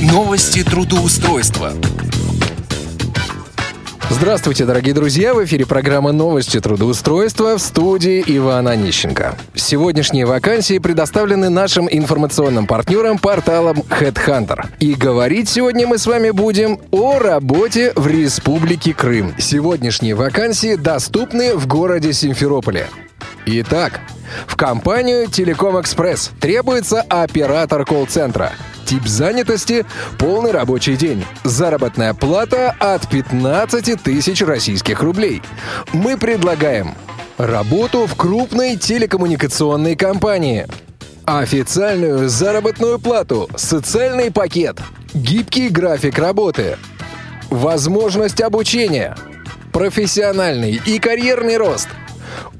Новости трудоустройства. Здравствуйте, дорогие друзья! В эфире программа «Новости трудоустройства» в студии Иван Онищенко. Сегодняшние вакансии предоставлены нашим информационным партнерам порталом HeadHunter. И говорить сегодня мы с вами будем о работе в Республике Крым. Сегодняшние вакансии доступны в городе Симферополе. Итак, в компанию «Телеком Экспресс» требуется оператор колл-центра – Тип занятости – полный рабочий день. Заработная плата от 15 тысяч российских рублей. Мы предлагаем работу в крупной телекоммуникационной компании, официальную заработную плату, социальный пакет, гибкий график работы, возможность обучения, профессиональный и карьерный рост,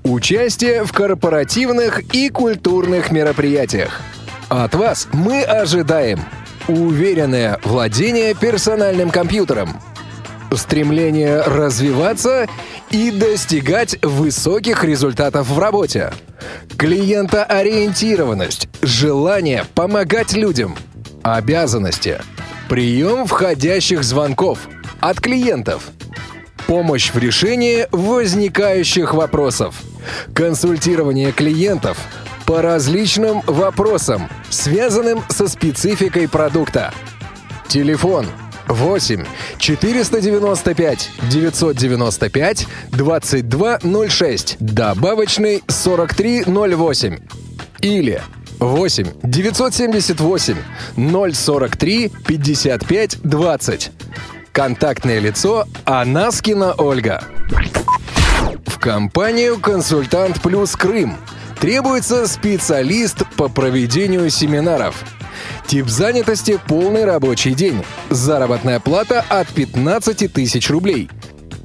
участие в корпоративных и культурных мероприятиях – от вас мы ожидаем. Уверенное владение персональным компьютером, стремление развиваться и достигать высоких результатов в работе, клиентоориентированность, желание помогать людям, обязанности, прием входящих звонков от клиентов, помощь в решении возникающих вопросов, консультирование клиентов – по различным вопросам, связанным со спецификой продукта. Телефон 8 495 995 2206, добавочный 4308 или 8 978 043 55 20. Контактное лицо Анаскина Ольга. В компанию «Консультант Плюс Крым» Требуется специалист по проведению семинаров. Тип занятости – полный рабочий день. Заработная плата от 15 тысяч рублей.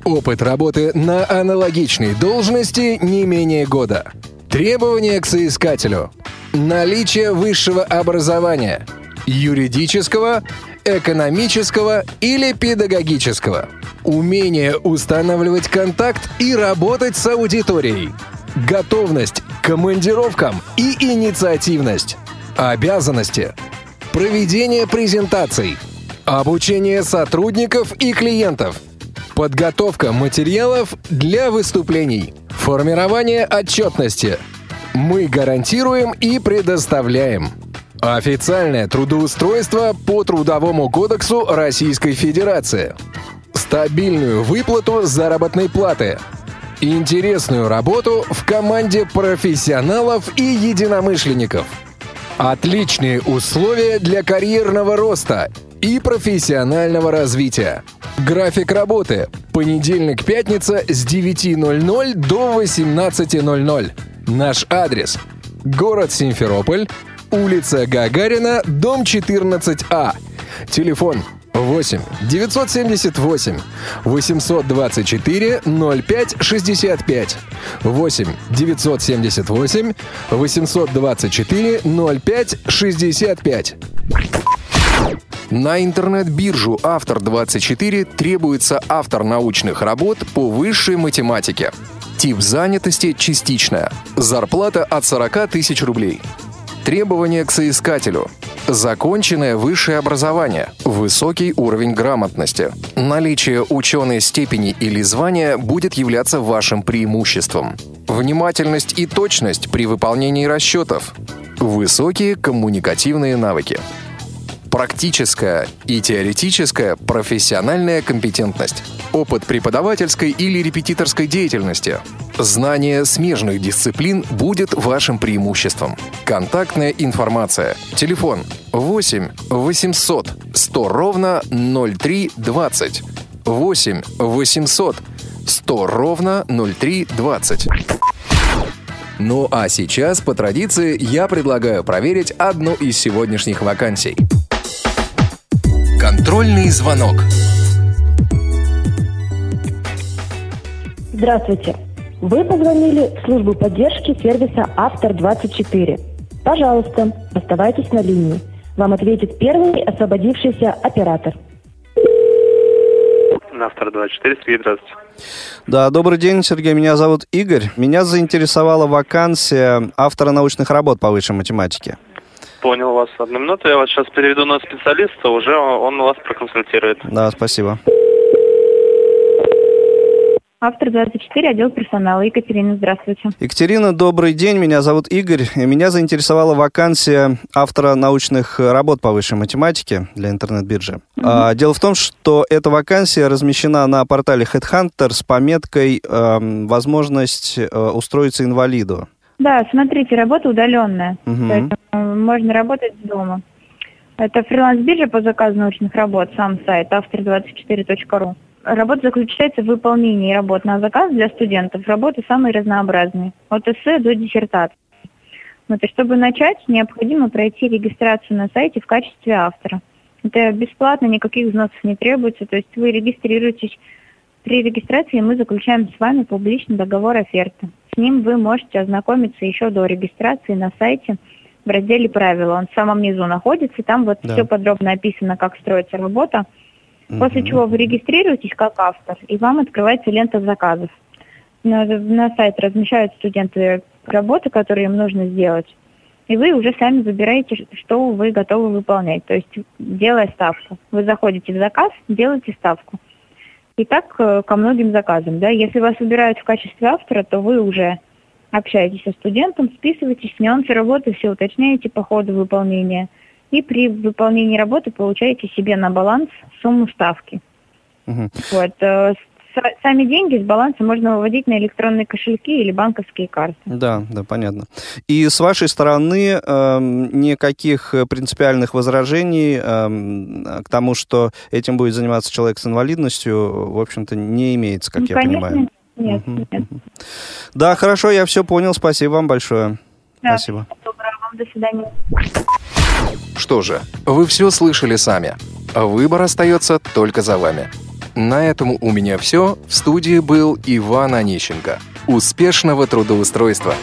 Опыт работы на аналогичной должности не менее года. Требования к соискателю. Наличие высшего образования. Юридического, экономического или педагогического. Умение устанавливать контакт и работать с аудиторией. Готовность командировкам и инициативность. Обязанности. Проведение презентаций. Обучение сотрудников и клиентов. Подготовка материалов для выступлений. Формирование отчетности. Мы гарантируем и предоставляем. Официальное трудоустройство по Трудовому кодексу Российской Федерации. Стабильную выплату заработной платы – Интересную работу в команде профессионалов и единомышленников. Отличные условия для карьерного роста и профессионального развития. График работы. Понедельник-пятница с 9.00 до 18.00. Наш адрес. Город Симферополь, улица Гагарина, дом 14А. Телефон 8 978 824 05 65 8 978 824 05 65 на интернет-биржу «Автор-24» требуется автор научных работ по высшей математике. Тип занятости – частичная. Зарплата от 40 тысяч рублей. Требования к соискателю. Законченное высшее образование, высокий уровень грамотности. Наличие ученой степени или звания будет являться вашим преимуществом. Внимательность и точность при выполнении расчетов. Высокие коммуникативные навыки практическая и теоретическая профессиональная компетентность, опыт преподавательской или репетиторской деятельности, знание смежных дисциплин будет вашим преимуществом. Контактная информация. Телефон 8 800 100 ровно 0320. 8 800 100 ровно 0320. Ну а сейчас, по традиции, я предлагаю проверить одну из сегодняшних вакансий. Контрольный звонок. Здравствуйте. Вы позвонили в службу поддержки сервиса «Автор-24». Пожалуйста, оставайтесь на линии. Вам ответит первый освободившийся оператор. На «Автор-24», Сергей, здравствуйте. Да, добрый день, Сергей. Меня зовут Игорь. Меня заинтересовала вакансия автора научных работ по высшей математике. Понял вас. Одну минуту, я вас сейчас переведу на специалиста, уже он вас проконсультирует. Да, спасибо. Автор 24, отдел персонала. Екатерина, здравствуйте. Екатерина, добрый день. Меня зовут Игорь. Меня заинтересовала вакансия автора научных работ по высшей математике для интернет-биржи. А, дело в том, что эта вакансия размещена на портале Headhunter с пометкой эм, «Возможность э, устроиться инвалиду». Да, смотрите, работа удаленная. Мгм. Поэтому можно работать с дома. Это фриланс-биржа по заказу научных работ, сам сайт автор24.ру. Работа заключается в выполнении работ на заказ для студентов. Работы самые разнообразные, от эссе до диссертации. Вот, и чтобы начать, необходимо пройти регистрацию на сайте в качестве автора. Это бесплатно, никаких взносов не требуется, то есть вы регистрируетесь. При регистрации мы заключаем с вами публичный договор оферты. С ним вы можете ознакомиться еще до регистрации на сайте в разделе «Правила». Он в самом низу находится, там вот Да. все подробно описано, как строится работа. После Мгм. чего вы регистрируетесь как автор, и вам открывается лента заказов. На, на сайт размещают студенты работы, которые им нужно сделать. И вы уже сами выбираете, что вы готовы выполнять. То есть, делая ставку. Вы заходите в заказ, делаете ставку. И так э, ко многим заказам. Да? Если вас выбирают в качестве автора, то вы уже общаетесь со студентом, списываетесь, нюансы работы, все уточняете по ходу выполнения. И при выполнении работы получаете себе на баланс сумму ставки. Мгм. Вот. э, Сами деньги с баланса можно выводить на электронные кошельки или банковские карты. Да, да, понятно. И с вашей стороны эм, никаких э, принципиальных возражений эм, к тому, что этим будет заниматься человек с инвалидностью, в общем-то, не имеется, как Ну, я конечно, понимаю. Нет, Мгм, нет. Да, хорошо, я все понял. Спасибо вам большое. Да. Спасибо. До свидания. Что же, вы все слышали сами. Выбор остается только за вами. На этом у меня все. В студии был Иван Онищенко. Успешного трудоустройства!